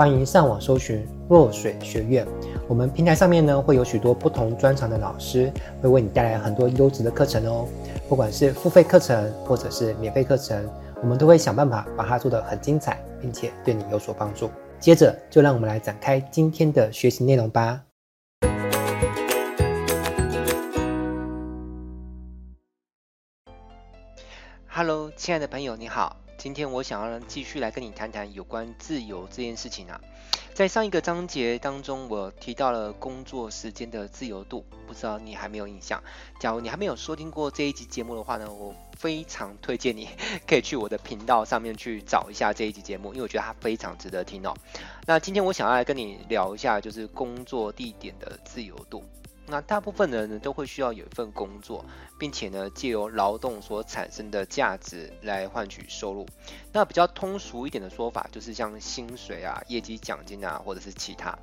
欢迎上网搜寻若水学院。我们平台上面呢会有许多不同专长的老师，会为你带来很多优质的课程哦。不管是付费课程或者是免费课程，我们都会想办法把它做得很精彩，并且对你有所帮助。接着就让我们来展开今天的学习内容吧。Hello，亲爱的朋友，你好。今天我想要继续来跟你谈谈有关自由这件事情啊。在上一个章节当中，我提到了工作时间的自由度，不知道你还没有印象？假如你还没有收听过这一集节目的话呢，我非常推荐你 可以去我的频道上面去找一下这一集节目，因为我觉得它非常值得听哦。那今天我想要来跟你聊一下，就是工作地点的自由度。那大部分的人呢，都会需要有一份工作，并且呢，借由劳动所产生的价值来换取收入。那比较通俗一点的说法，就是像薪水啊、业绩奖金啊，或者是其他。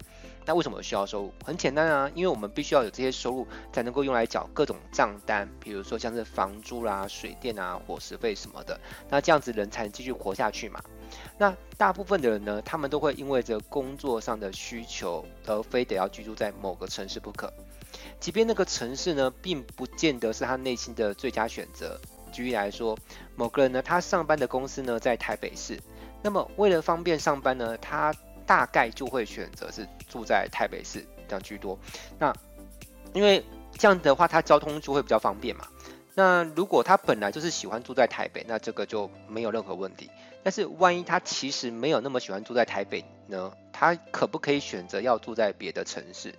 那为什么需要收入？很简单啊，因为我们必须要有这些收入，才能够用来缴各种账单，比如说像是房租啦、水电啊、伙食费什么的。那这样子人才能继续活下去嘛。那大部分的人呢，他们都会因为这工作上的需求，而非得要居住在某个城市不可。即便那个城市呢，并不见得是他内心的最佳选择。举例来说，某个人呢，他上班的公司呢在台北市，那么为了方便上班呢，他大概就会选择是住在台北市这样居多。那因为这样的话，他交通就会比较方便嘛。那如果他本来就是喜欢住在台北，那这个就没有任何问题。但是万一他其实没有那么喜欢住在台北呢？他可不可以选择要住在别的城市？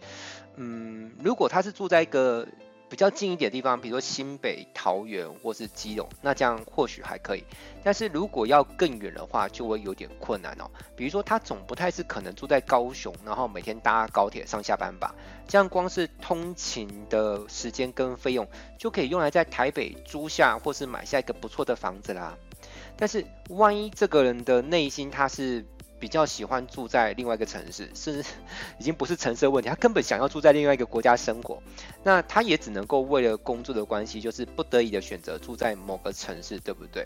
嗯，如果他是住在一个比较近一点的地方，比如说新北、桃园或是基隆，那这样或许还可以。但是如果要更远的话，就会有点困难哦。比如说他总不太是可能住在高雄，然后每天搭高铁上下班吧？这样光是通勤的时间跟费用，就可以用来在台北租下或是买下一个不错的房子啦。但是万一这个人的内心他是比较喜欢住在另外一个城市，甚至已经不是城市的问题，他根本想要住在另外一个国家生活，那他也只能够为了工作的关系，就是不得已的选择住在某个城市，对不对？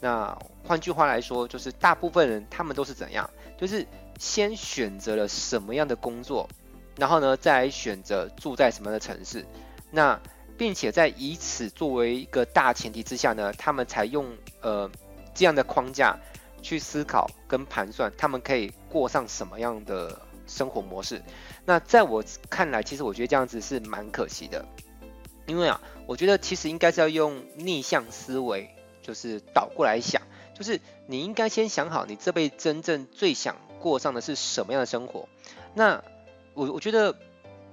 那换句话来说，就是大部分人他们都是怎样？就是先选择了什么样的工作，然后呢，再来选择住在什么样的城市，那并且在以此作为一个大前提之下呢，他们才用呃这样的框架。去思考跟盘算，他们可以过上什么样的生活模式？那在我看来，其实我觉得这样子是蛮可惜的，因为啊，我觉得其实应该是要用逆向思维，就是倒过来想，就是你应该先想好，你这辈子真正最想过上的是什么样的生活？那我我觉得，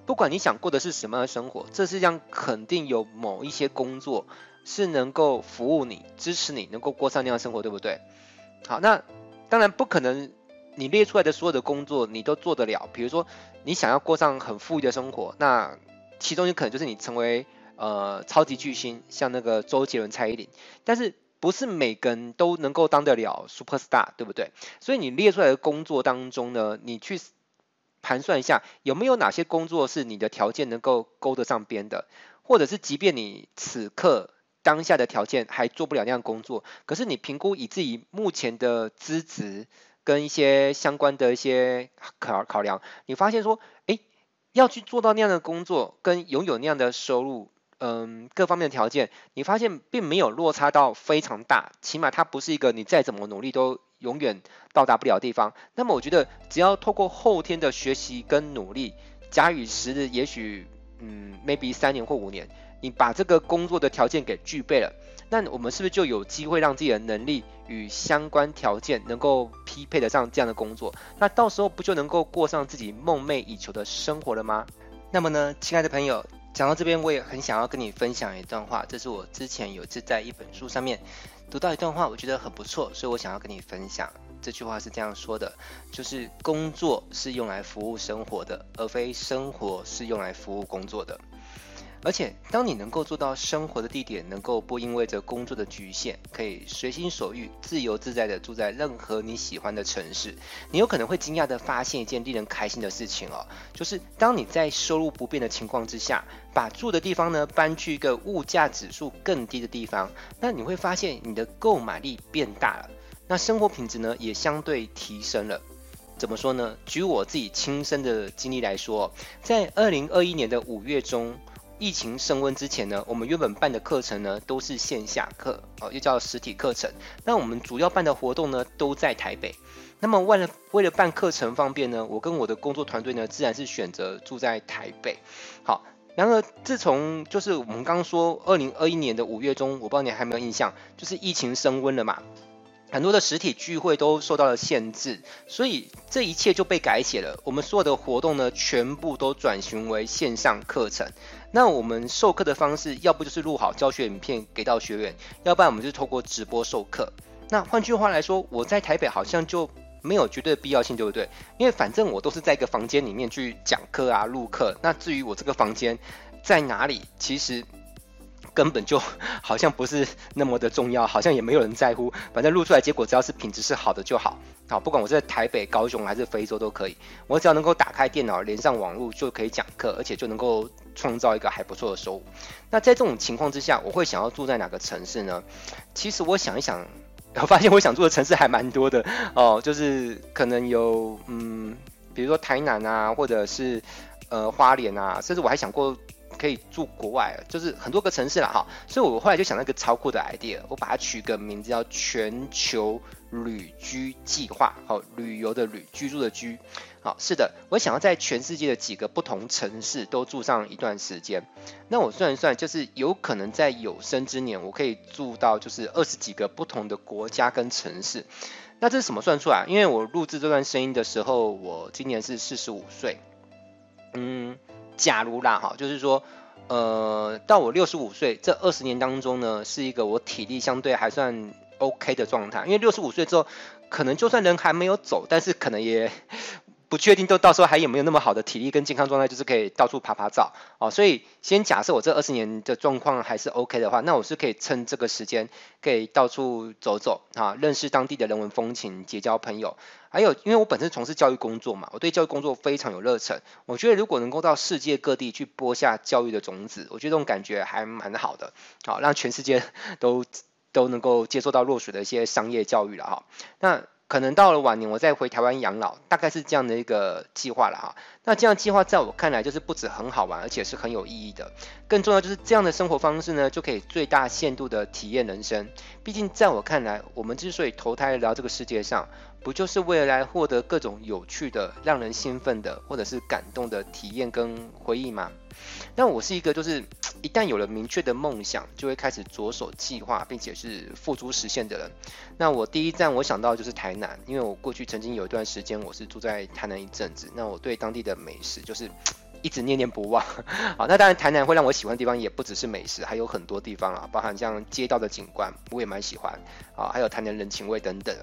不管你想过的是什么样的生活，这世上肯定有某一些工作是能够服务你、支持你，能够过上那样的生活，对不对？好，那当然不可能，你列出来的所有的工作你都做得了。比如说，你想要过上很富裕的生活，那其中有可能就是你成为呃超级巨星，像那个周杰伦、蔡依林。但是不是每个人都能够当得了 super star，对不对？所以你列出来的工作当中呢，你去盘算一下，有没有哪些工作是你的条件能够勾得上边的，或者是即便你此刻。当下的条件还做不了那样工作，可是你评估以自己目前的资质跟一些相关的一些考考量，你发现说，诶，要去做到那样的工作，跟拥有那样的收入，嗯，各方面的条件，你发现并没有落差到非常大，起码它不是一个你再怎么努力都永远到达不了的地方。那么我觉得，只要透过后天的学习跟努力，假以时日，也许，嗯，maybe 三年或五年。你把这个工作的条件给具备了，那我们是不是就有机会让自己的能力与相关条件能够匹配得上这样的工作？那到时候不就能够过上自己梦寐以求的生活了吗？那么呢，亲爱的朋友，讲到这边，我也很想要跟你分享一段话，这是我之前有一次在一本书上面读到一段话，我觉得很不错，所以我想要跟你分享。这句话是这样说的，就是工作是用来服务生活的，而非生活是用来服务工作的。而且，当你能够做到生活的地点能够不因为着工作的局限，可以随心所欲、自由自在地住在任何你喜欢的城市，你有可能会惊讶地发现一件令人开心的事情哦，就是当你在收入不变的情况之下，把住的地方呢搬去一个物价指数更低的地方，那你会发现你的购买力变大了，那生活品质呢也相对提升了。怎么说呢？举我自己亲身的经历来说，在二零二一年的五月中。疫情升温之前呢，我们原本办的课程呢都是线下课，哦，又叫实体课程。那我们主要办的活动呢都在台北。那么为了为了办课程方便呢，我跟我的工作团队呢自然是选择住在台北。好，然而自从就是我们刚刚说二零二一年的五月中，我不知道你还有没有印象，就是疫情升温了嘛。很多的实体聚会都受到了限制，所以这一切就被改写了。我们所有的活动呢，全部都转型为线上课程。那我们授课的方式，要不就是录好教学影片给到学员，要不然我们就是透过直播授课。那换句话来说，我在台北好像就没有绝对的必要性，对不对？因为反正我都是在一个房间里面去讲课啊、录课。那至于我这个房间在哪里，其实。根本就好像不是那么的重要，好像也没有人在乎。反正录出来结果只要是品质是好的就好。好，不管我是在台北、高雄还是非洲都可以，我只要能够打开电脑连上网络就可以讲课，而且就能够创造一个还不错的收入。那在这种情况之下，我会想要住在哪个城市呢？其实我想一想，我发现我想住的城市还蛮多的哦，就是可能有嗯，比如说台南啊，或者是呃花莲啊，甚至我还想过。可以住国外，就是很多个城市了哈，所以我后来就想了一个超酷的 idea，我把它取个名字叫全球旅居计划，好，旅游的旅，居住的居，好，是的，我想要在全世界的几个不同城市都住上一段时间。那我算一算，就是有可能在有生之年，我可以住到就是二十几个不同的国家跟城市。那这是什么算出来？因为我录制这段声音的时候，我今年是四十五岁，嗯。假如啦，哈，就是说，呃，到我六十五岁这二十年当中呢，是一个我体力相对还算 OK 的状态，因为六十五岁之后，可能就算人还没有走，但是可能也。不确定，都到时候还有没有那么好的体力跟健康状态，就是可以到处爬爬照哦。所以先假设我这二十年的状况还是 OK 的话，那我是可以趁这个时间可以到处走走啊，认识当地的人文风情，结交朋友。还有，因为我本身从事教育工作嘛，我对教育工作非常有热忱。我觉得如果能够到世界各地去播下教育的种子，我觉得这种感觉还蛮好的。好，让全世界都都能够接受到落水的一些商业教育了哈。那。可能到了晚年，我再回台湾养老，大概是这样的一个计划了哈。那这样计划在我看来，就是不止很好玩，而且是很有意义的。更重要就是这样的生活方式呢，就可以最大限度的体验人生。毕竟在我看来，我们之所以投胎来到这个世界上，不就是为了来获得各种有趣的、让人兴奋的，或者是感动的体验跟回忆吗？那我是一个就是。一旦有了明确的梦想，就会开始着手计划，并且是付诸实现的人。那我第一站我想到就是台南，因为我过去曾经有一段时间我是住在台南一阵子，那我对当地的美食就是 一直念念不忘。好，那当然台南会让我喜欢的地方也不只是美食，还有很多地方啊，包含像街道的景观，我也蛮喜欢啊，还有台南人情味等等。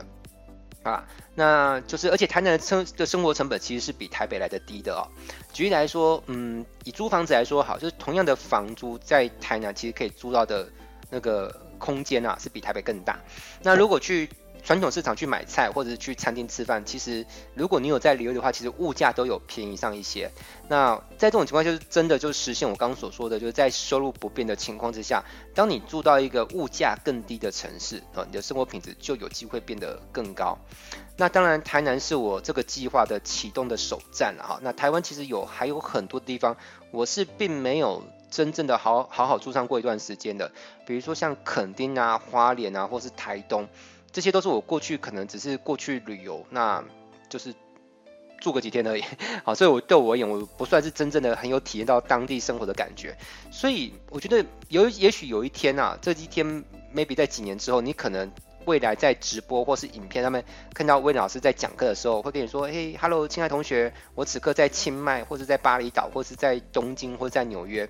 啊，那就是，而且台南的生的生活成本其实是比台北来的低的哦。举例来说，嗯，以租房子来说好，就是同样的房租在台南其实可以租到的那个空间啊，是比台北更大。那如果去传统市场去买菜，或者是去餐厅吃饭，其实如果你有在旅游的话，其实物价都有便宜上一些。那在这种情况，就是真的就实现我刚刚所说的，就是在收入不变的情况之下，当你住到一个物价更低的城市啊，你的生活品质就有机会变得更高。那当然，台南是我这个计划的启动的首站了哈。那台湾其实有还有很多地方，我是并没有真正的好好好住上过一段时间的，比如说像垦丁啊、花莲啊，或是台东。这些都是我过去可能只是过去旅游，那就是住个几天而已。好，所以我对我而言，我不算是真正的很有体验到当地生活的感觉。所以我觉得有也许有一天啊，这几天 maybe 在几年之后，你可能未来在直播或是影片上面看到魏老师在讲课的时候，会跟你说：“嘿，Hello，亲爱同学，我此刻在清迈，或是在巴厘岛，或是在东京，或者在纽约。”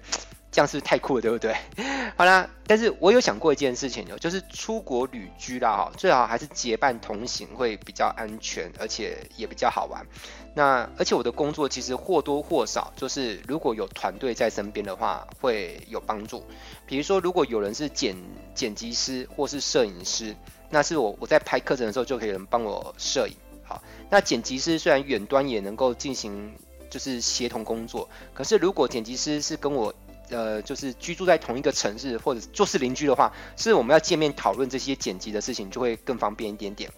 这样是不是太酷了，对不对？好啦，但是我有想过一件事情哦，就是出国旅居啦，哈，最好还是结伴同行会比较安全，而且也比较好玩。那而且我的工作其实或多或少，就是如果有团队在身边的话，会有帮助。比如说，如果有人是剪剪辑师或是摄影师，那是我我在拍课程的时候就可以有人帮我摄影。好，那剪辑师虽然远端也能够进行就是协同工作，可是如果剪辑师是跟我呃就是居住在同一个城市或者就是邻居的话，是我们要见面讨论这些剪辑的事情，就会更方便一点点。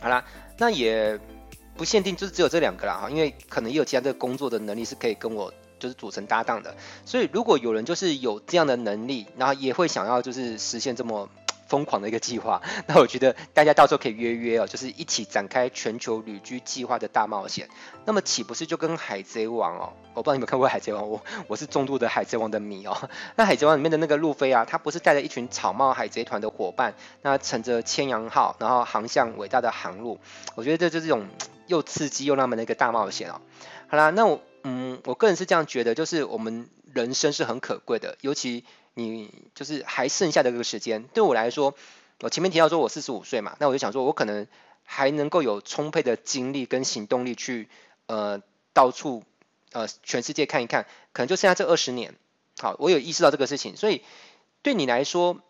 好啦，那也。不限定就是只有这两个啦哈，因为可能也有其他的工作的能力是可以跟我就是组成搭档的，所以如果有人就是有这样的能力，然后也会想要就是实现这么疯狂的一个计划，那我觉得大家到时候可以约约哦，就是一起展开全球旅居计划的大冒险。那么岂不是就跟海贼王哦？我不知道你们看过海贼王，我我是重度的海贼王的迷哦。那海贼王里面的那个路飞啊，他不是带着一群草帽海贼团的伙伴，那乘着千阳号，然后航向伟大的航路。我觉得这就是这种。又刺激又浪漫的一个大冒险哦。好啦，那我嗯，我个人是这样觉得，就是我们人生是很可贵的，尤其你就是还剩下的这个时间，对我来说，我前面提到说我四十五岁嘛，那我就想说，我可能还能够有充沛的精力跟行动力去呃到处呃全世界看一看，可能就剩下这二十年。好，我有意识到这个事情，所以对你来说。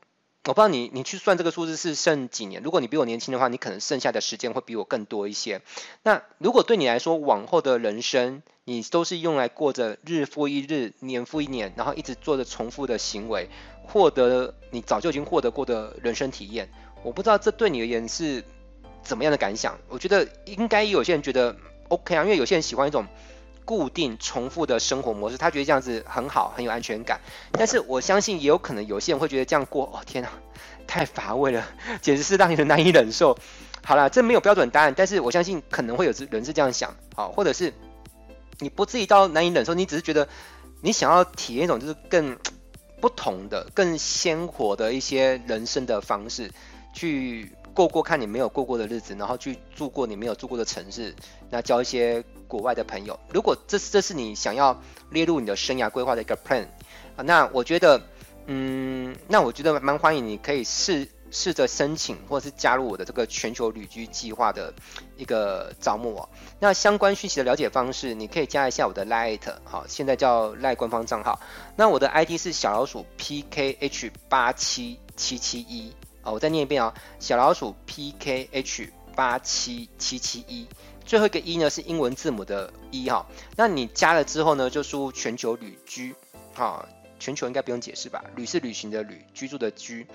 我不知道你你去算这个数字是剩几年？如果你比我年轻的话，你可能剩下的时间会比我更多一些。那如果对你来说，往后的人生你都是用来过着日复一日、年复一年，然后一直做着重复的行为，获得你早就已经获得过的人生体验，我不知道这对你而言是怎么样的感想？我觉得应该有些人觉得 OK 啊，因为有些人喜欢一种。固定重复的生活模式，他觉得这样子很好，很有安全感。但是我相信，也有可能有些人会觉得这样过，哦天哪，太乏味了，简直是让人难以忍受。好了，这没有标准答案，但是我相信可能会有人是这样想，好，或者是你不至于到难以忍受，你只是觉得你想要体验一种就是更不同的、更鲜活的一些人生的方式，去过过看你没有过过的日子，然后去住过你没有住过的城市，那交一些。国外的朋友，如果这是这是你想要列入你的生涯规划的一个 plan 啊，那我觉得，嗯，那我觉得蛮欢迎你可以试试着申请或者是加入我的这个全球旅居计划的一个招募哦。那相关讯息的了解方式，你可以加一下我的 light，好，现在叫 Line 官方账号。那我的 ID 是小老鼠 PKH 八七七七一啊，我再念一遍哦，小老鼠 PKH 八七七七一。最后一个一呢是英文字母的一哈，那你加了之后呢，就输全球旅居，哈，全球应该不用解释吧？旅是旅行的旅，居住的居，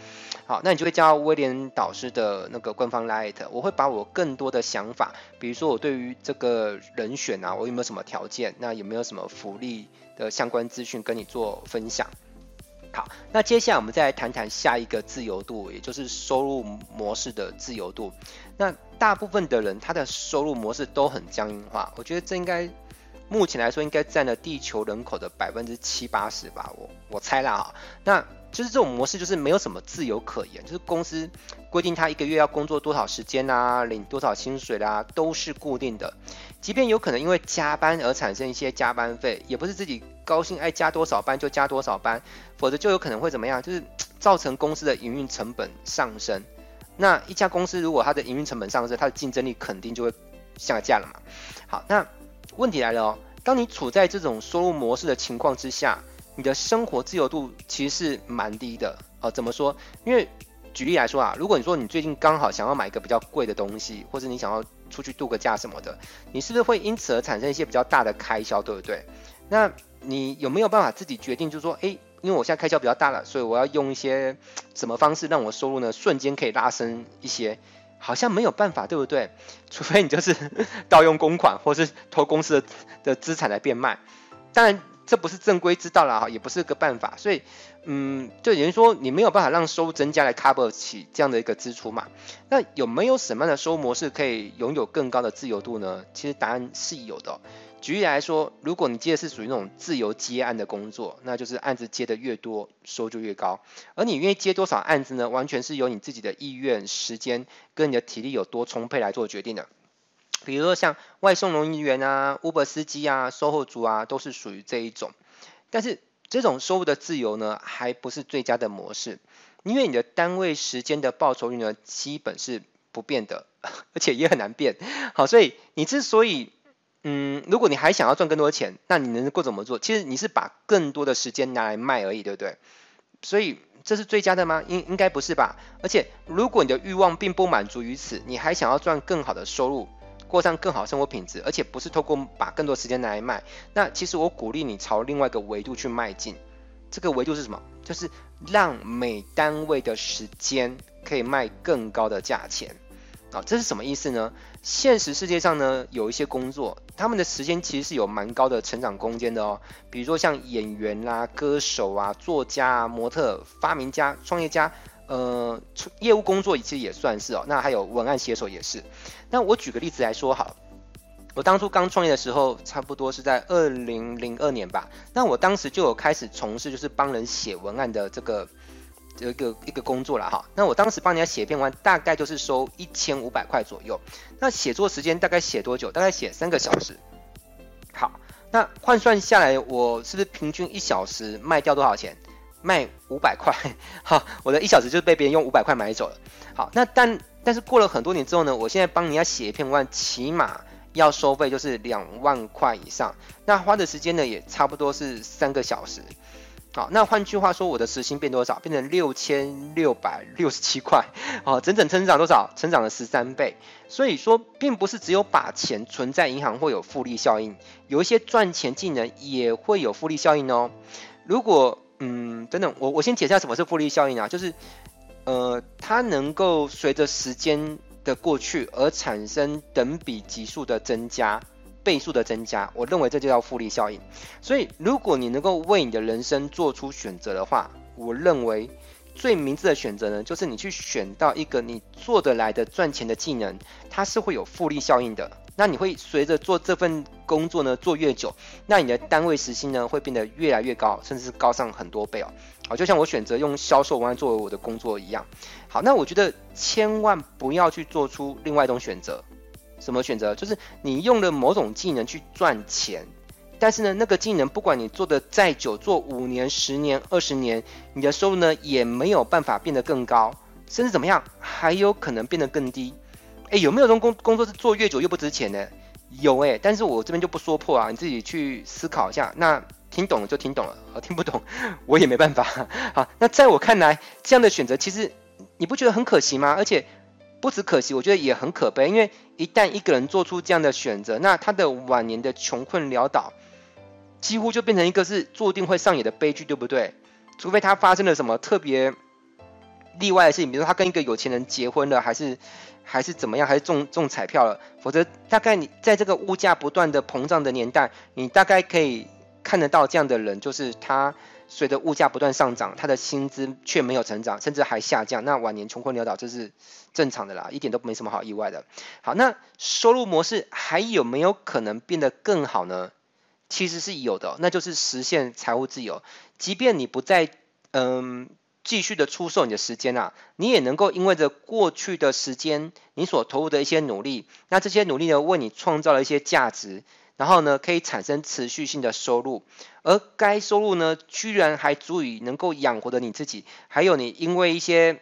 好，那你就会加到威廉导师的那个官方 Line，我会把我更多的想法，比如说我对于这个人选啊，我有没有什么条件，那有没有什么福利的相关资讯跟你做分享。好，那接下来我们再来谈谈下一个自由度，也就是收入模式的自由度。那大部分的人他的收入模式都很僵硬化，我觉得这应该目前来说应该占了地球人口的百分之七八十吧，我我猜啦哈。那就是这种模式就是没有什么自由可言，就是公司规定他一个月要工作多少时间啊，领多少薪水啦，都是固定的。即便有可能因为加班而产生一些加班费，也不是自己高兴爱加多少班就加多少班，否则就有可能会怎么样，就是 造成公司的营运成本上升。那一家公司如果它的营运成本上升，它的竞争力肯定就会下降了嘛。好，那问题来了哦，当你处在这种收入模式的情况之下。你的生活自由度其实是蛮低的哦。怎么说？因为举例来说啊，如果你说你最近刚好想要买一个比较贵的东西，或者你想要出去度个假什么的，你是不是会因此而产生一些比较大的开销，对不对？那你有没有办法自己决定，就是说，诶，因为我现在开销比较大了，所以我要用一些 什么方式让我收入呢瞬间可以拉升一些？好像没有办法，对不对？除非你就是 盗用公款，或是偷公司的的资产来变卖。当然。这不是正规之道啦，也不是个办法，所以，嗯，就等于说你没有办法让收入增加来 cover 起这样的一个支出嘛。那有没有什么样的收入模式可以拥有更高的自由度呢？其实答案是有的。举例来说，如果你接的是属于那种自由接案的工作，那就是案子接的越多，收入就越高。而你愿意接多少案子呢？完全是由你自己的意愿、时间跟你的体力有多充沛来做决定的。比如说像外送人员啊、Uber 司机啊、售后组啊，都是属于这一种。但是这种收入的自由呢，还不是最佳的模式，因为你的单位时间的报酬率呢，基本是不变的，而且也很难变。好，所以你之所以，嗯，如果你还想要赚更多的钱，那你能够怎么做？其实你是把更多的时间拿来卖而已，对不对？所以这是最佳的吗？应应该不是吧？而且如果你的欲望并不满足于此，你还想要赚更好的收入。过上更好生活品质，而且不是透过把更多时间拿来卖。那其实我鼓励你朝另外一个维度去迈进。这个维度是什么？就是让每单位的时间可以卖更高的价钱。啊，这是什么意思呢？现实世界上呢，有一些工作，他们的时间其实是有蛮高的成长空间的哦。比如说像演员啦、歌手啊、作家啊、模特、发明家、创业家。呃，业务工作其实也算是哦，那还有文案写手也是。那我举个例子来说好，我当初刚创业的时候，差不多是在二零零二年吧。那我当时就有开始从事就是帮人写文案的这个这个一个工作了哈。那我当时帮人家写一篇文，大概就是收一千五百块左右。那写作时间大概写多久？大概写三个小时。好，那换算下来，我是不是平均一小时卖掉多少钱？卖五百块，好，我的一小时就被别人用五百块买走了。好，那但但是过了很多年之后呢，我现在帮人家写一篇文案，起码要收费就是两万块以上，那花的时间呢也差不多是三个小时。好，那换句话说，我的时薪变多少？变成六千六百六十七块，好，整整成长多少？成长了十三倍。所以说，并不是只有把钱存在银行会有复利效应，有一些赚钱技能也会有复利效应哦。如果嗯，等等，我我先解释下什么是复利效应啊，就是，呃，它能够随着时间的过去而产生等比级数的增加，倍数的增加，我认为这就叫复利效应。所以，如果你能够为你的人生做出选择的话，我认为最明智的选择呢，就是你去选到一个你做得来的赚钱的技能，它是会有复利效应的。那你会随着做这份工作呢，做越久，那你的单位时薪呢会变得越来越高，甚至是高上很多倍哦。好，就像我选择用销售文案作为我的工作一样。好，那我觉得千万不要去做出另外一种选择。什么选择？就是你用了某种技能去赚钱，但是呢，那个技能不管你做的再久，做五年、十年、二十年，你的收入呢也没有办法变得更高，甚至怎么样，还有可能变得更低。哎，有没有这种工工作是做越久越不值钱的？有哎，但是我这边就不说破啊，你自己去思考一下。那听懂了就听懂了，啊，听不懂 我也没办法。好，那在我看来，这样的选择其实你不觉得很可惜吗？而且不止可惜，我觉得也很可悲，因为一旦一个人做出这样的选择，那他的晚年的穷困潦倒，几乎就变成一个是注定会上演的悲剧，对不对？除非他发生了什么特别例外的事情，比如说他跟一个有钱人结婚了，还是。还是怎么样？还是中中彩票了？否则，大概你在这个物价不断的膨胀的年代，你大概可以看得到这样的人，就是他随着物价不断上涨，他的薪资却没有成长，甚至还下降。那晚年穷困潦倒，这是正常的啦，一点都没什么好意外的。好，那收入模式还有没有可能变得更好呢？其实是有的，那就是实现财务自由。即便你不再嗯。继续的出售你的时间啊，你也能够因为着过去的时间，你所投入的一些努力，那这些努力呢，为你创造了一些价值，然后呢，可以产生持续性的收入，而该收入呢，居然还足以能够养活的你自己，还有你因为一些。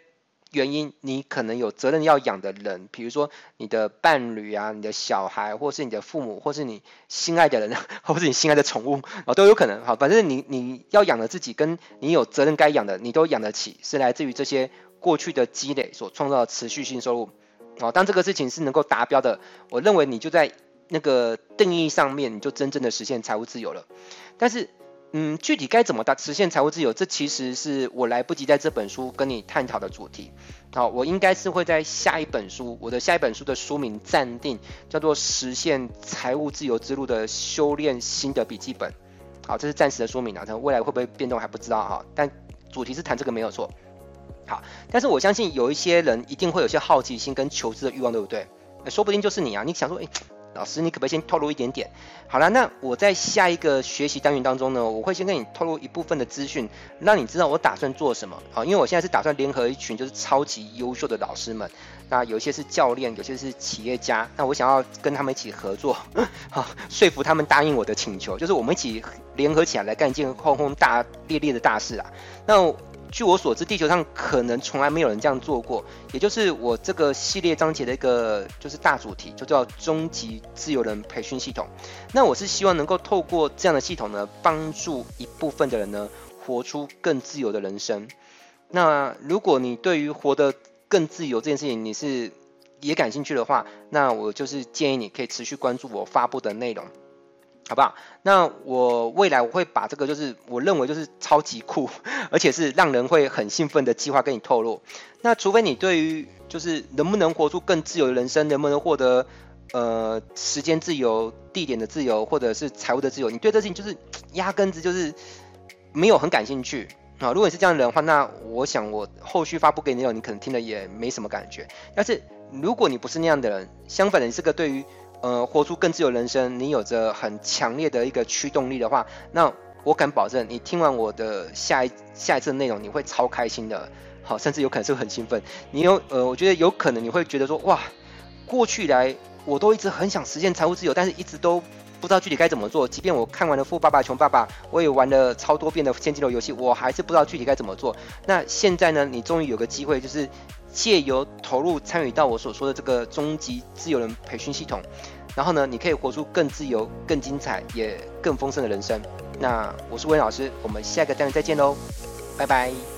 原因，你可能有责任要养的人，比如说你的伴侣啊，你的小孩，或是你的父母，或是你心爱的人，或是你心爱的宠物啊，都有可能。好，反正你你要养的自己，跟你有责任该养的，你都养得起，是来自于这些过去的积累所创造的持续性收入。好，当这个事情是能够达标的，我认为你就在那个定义上面，你就真正的实现财务自由了。但是。嗯，具体该怎么达实现财务自由？这其实是我来不及在这本书跟你探讨的主题。好，我应该是会在下一本书，我的下一本书的书名暂定叫做《实现财务自由之路的修炼心得笔记本》。好，这是暂时的说明啊，它未来会不会变动还不知道哈。但主题是谈这个没有错。好，但是我相信有一些人一定会有些好奇心跟求知的欲望，对不对？说不定就是你啊，你想说，诶。老师，你可不可以先透露一点点？好了，那我在下一个学习单元当中呢，我会先跟你透露一部分的资讯，让你知道我打算做什么。好，因为我现在是打算联合一群就是超级优秀的老师们，那有一些是教练，有些是企业家。那我想要跟他们一起合作，好说服他们答应我的请求，就是我们一起联合起来来干一件轰轰大烈烈的大事啊。那据我所知，地球上可能从来没有人这样做过，也就是我这个系列章节的一个就是大主题，就叫终极自由人培训系统。那我是希望能够透过这样的系统呢，帮助一部分的人呢，活出更自由的人生。那如果你对于活得更自由这件事情，你是也感兴趣的话，那我就是建议你可以持续关注我发布的内容。好不好？那我未来我会把这个就是我认为就是超级酷，而且是让人会很兴奋的计划跟你透露。那除非你对于就是能不能活出更自由的人生，能不能获得呃时间自由、地点的自由，或者是财务的自由，你对这事情就是压根子就是没有很感兴趣啊。如果你是这样的人的话，那我想我后续发布给你内容，你可能听了也没什么感觉。但是如果你不是那样的人，相反的，你是个对于呃，活出更自由人生，你有着很强烈的一个驱动力的话，那我敢保证，你听完我的下一下一次的内容，你会超开心的，好，甚至有可能是很兴奋。你有呃，我觉得有可能你会觉得说，哇，过去以来我都一直很想实现财务自由，但是一直都不知道具体该怎么做。即便我看完了《富爸爸穷爸爸》，我也玩了超多遍的现金流游戏，我还是不知道具体该怎么做。那现在呢，你终于有个机会，就是。借由投入参与到我所说的这个终极自由人培训系统，然后呢，你可以活出更自由、更精彩、也更丰盛的人生。那我是温老师，我们下个单元再见喽，拜拜。